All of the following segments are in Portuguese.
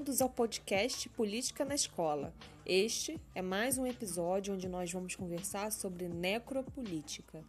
bem-vindos ao podcast Política na Escola. Este é mais um episódio onde nós vamos conversar sobre necropolítica.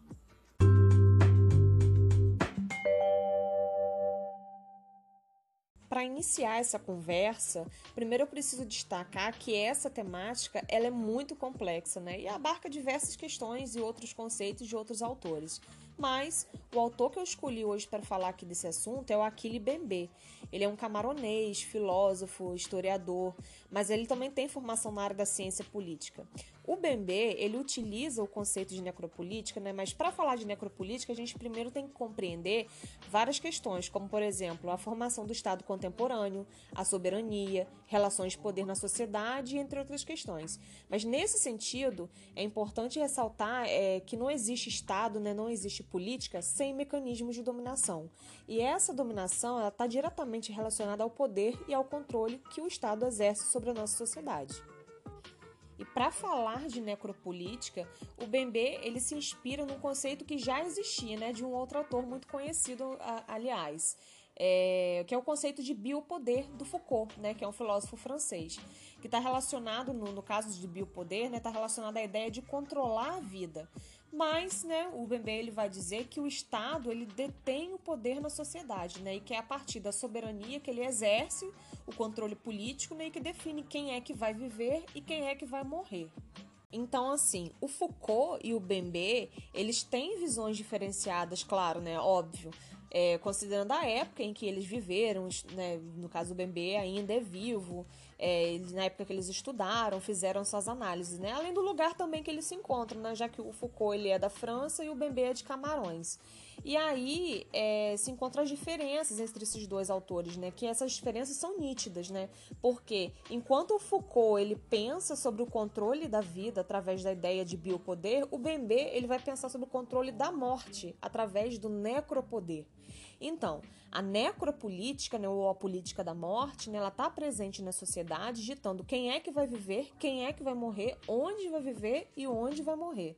Para iniciar essa conversa, primeiro eu preciso destacar que essa temática ela é muito complexa né? e abarca diversas questões e outros conceitos de outros autores. Mas o autor que eu escolhi hoje para falar aqui desse assunto é o Aquile Bembe. Ele é um camaronês, filósofo, historiador, mas ele também tem formação na área da ciência política. O Bembe, ele utiliza o conceito de necropolítica, né? mas para falar de necropolítica, a gente primeiro tem que compreender várias questões, como, por exemplo, a formação do Estado contemporâneo, a soberania, relações de poder na sociedade, entre outras questões. Mas, nesse sentido, é importante ressaltar é, que não existe Estado, né? não existe política sem mecanismos de dominação. E essa dominação está diretamente relacionada ao poder e ao controle que o Estado exerce sobre a nossa sociedade. E para falar de necropolítica, o Bembe ele se inspira num conceito que já existia, né, de um outro autor muito conhecido, aliás, é, que é o conceito de biopoder do Foucault, né, que é um filósofo francês, que está relacionado, no, no caso de biopoder, está né, tá relacionado à ideia de controlar a vida. Mas, né, o Bembe ele vai dizer que o Estado ele detém o poder na sociedade, né, e que é a partir da soberania que ele exerce o controle político, né, e que define quem é que vai viver e quem é que vai morrer. Então, assim, o Foucault e o Bembe, eles têm visões diferenciadas, claro, né, óbvio, é, considerando a época em que eles viveram, né, no caso o Bembe ainda é vivo, é, na época que eles estudaram, fizeram suas análises, né? Além do lugar também que eles se encontram, né? Já que o Foucault ele é da França e o Bembe é de Camarões. E aí é, se encontram as diferenças entre esses dois autores, né? Que essas diferenças são nítidas, né? Porque enquanto o Foucault ele pensa sobre o controle da vida através da ideia de biopoder, o Bembe ele vai pensar sobre o controle da morte através do necropoder. Então, a necropolítica, né, ou a política da morte, né, ela está presente na sociedade, ditando quem é que vai viver, quem é que vai morrer, onde vai viver e onde vai morrer.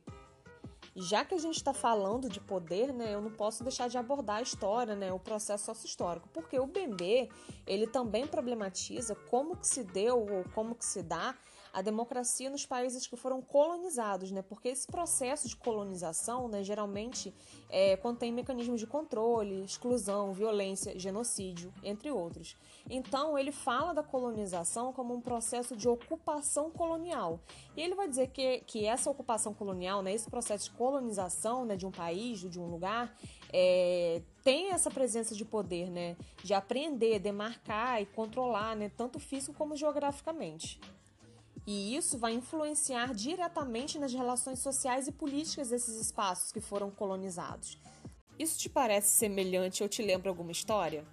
E já que a gente está falando de poder, né, eu não posso deixar de abordar a história, né, o processo sócio-histórico, porque o Bembe, ele também problematiza como que se deu ou como que se dá a democracia nos países que foram colonizados, né? Porque esse processo de colonização, né, geralmente é, contém mecanismos de controle, exclusão, violência, genocídio, entre outros. Então, ele fala da colonização como um processo de ocupação colonial. E ele vai dizer que, que essa ocupação colonial, né, esse processo de colonização né, de um país, de um lugar, é, tem essa presença de poder, né, de aprender, demarcar e controlar, né, tanto físico como geograficamente. E isso vai influenciar diretamente nas relações sociais e políticas desses espaços que foram colonizados. Isso te parece semelhante ou te lembra alguma história?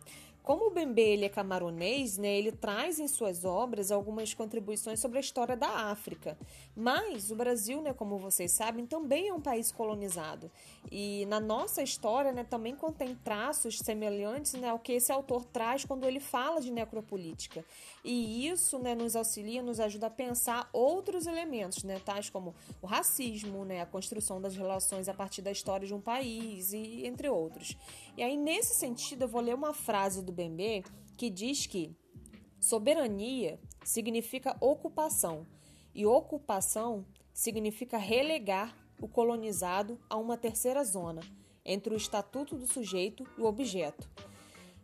Como o Bembe ele é camaronês, né, ele traz em suas obras algumas contribuições sobre a história da África. Mas o Brasil, né, como vocês sabem, também é um país colonizado. E na nossa história né, também contém traços semelhantes né, ao que esse autor traz quando ele fala de necropolítica. E isso né, nos auxilia, nos ajuda a pensar outros elementos, né, tais como o racismo, né, a construção das relações a partir da história de um país, e entre outros. E aí, nesse sentido, eu vou ler uma frase do Bembe que diz que soberania significa ocupação e ocupação significa relegar o colonizado a uma terceira zona entre o estatuto do sujeito e o objeto.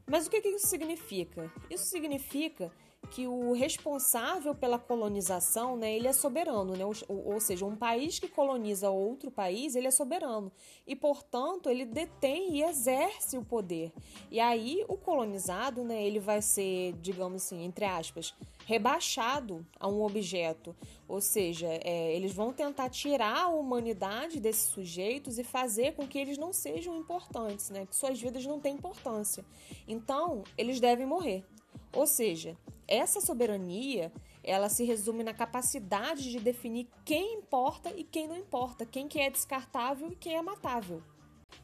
Mas o que isso significa? Isso significa que o responsável pela colonização, né, ele é soberano, né? Ou, ou, seja, um país que coloniza outro país, ele é soberano e, portanto, ele detém e exerce o poder. E aí o colonizado, né, ele vai ser, digamos assim, entre aspas, rebaixado a um objeto, ou seja, é, eles vão tentar tirar a humanidade desses sujeitos e fazer com que eles não sejam importantes, né, que suas vidas não têm importância. Então, eles devem morrer. Ou seja, essa soberania, ela se resume na capacidade de definir quem importa e quem não importa, quem que é descartável e quem é matável.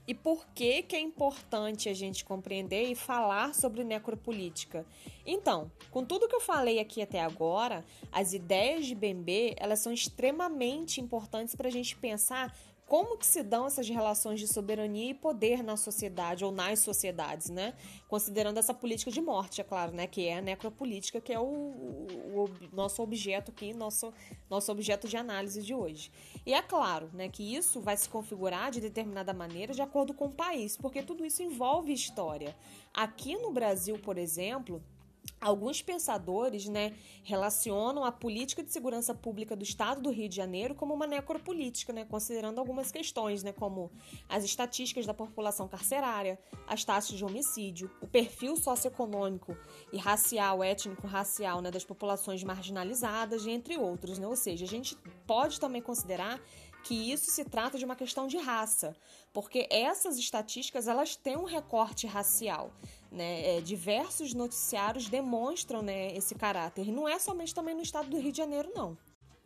E por que, que é importante a gente compreender e falar sobre necropolítica? Então, com tudo que eu falei aqui até agora, as ideias de Bembe elas são extremamente importantes para a gente pensar como que se dão essas relações de soberania e poder na sociedade ou nas sociedades, né? Considerando essa política de morte, é claro, né? Que é a necropolítica, que é o, o, o nosso objeto aqui, nosso, nosso objeto de análise de hoje. E é claro, né, que isso vai se configurar de determinada maneira de acordo com o país, porque tudo isso envolve história. Aqui no Brasil, por exemplo, Alguns pensadores né, relacionam a política de segurança pública do Estado do Rio de Janeiro como uma necropolítica, né, considerando algumas questões, né, como as estatísticas da população carcerária, as taxas de homicídio, o perfil socioeconômico e racial, étnico-racial né, das populações marginalizadas, entre outros. Né? Ou seja, a gente pode também considerar que isso se trata de uma questão de raça, porque essas estatísticas elas têm um recorte racial. Né? É, diversos noticiários demonstram né, esse caráter. E não é somente também no estado do Rio de Janeiro, não.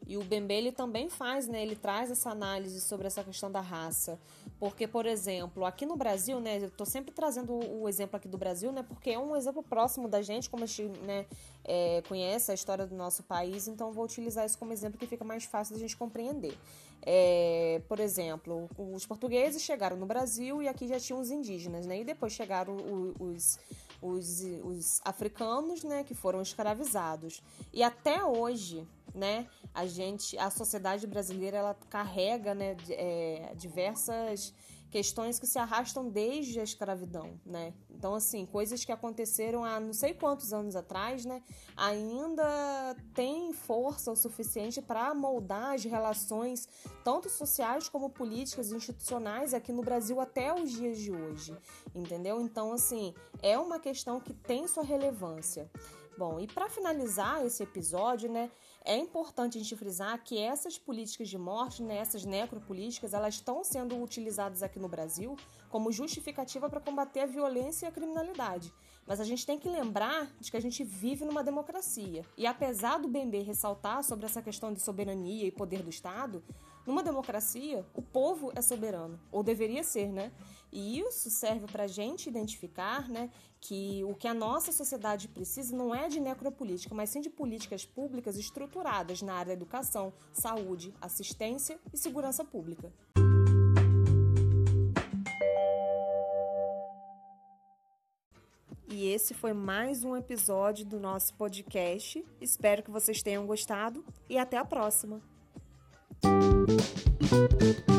E o Bembe ele também faz, né? Ele traz essa análise sobre essa questão da raça. Porque, por exemplo, aqui no Brasil, né? Eu tô sempre trazendo o exemplo aqui do Brasil, né? Porque é um exemplo próximo da gente, como a gente né, é, conhece a história do nosso país, então vou utilizar isso como exemplo que fica mais fácil da gente compreender. É, por exemplo, os portugueses chegaram no Brasil e aqui já tinham os indígenas, né? E depois chegaram os, os, os africanos, né? Que foram escravizados. E até hoje, né? A gente, a sociedade brasileira, ela carrega, né? É, diversas questões que se arrastam desde a escravidão, né? Então, assim, coisas que aconteceram há não sei quantos anos atrás, né? Ainda tem força o suficiente para moldar as relações, tanto sociais como políticas e institucionais aqui no Brasil até os dias de hoje, entendeu? Então, assim, é uma questão que tem sua relevância. Bom, e para finalizar esse episódio, né, é importante a gente frisar que essas políticas de morte, né, essas necropolíticas, elas estão sendo utilizadas aqui no Brasil como justificativa para combater a violência e a criminalidade. Mas a gente tem que lembrar de que a gente vive numa democracia. E apesar do BNB ressaltar sobre essa questão de soberania e poder do Estado, numa democracia, o povo é soberano, ou deveria ser, né? E isso serve para a gente identificar né, que o que a nossa sociedade precisa não é de necropolítica, mas sim de políticas públicas estruturadas na área da educação, saúde, assistência e segurança pública. E esse foi mais um episódio do nosso podcast. Espero que vocês tenham gostado e até a próxima! Thank you.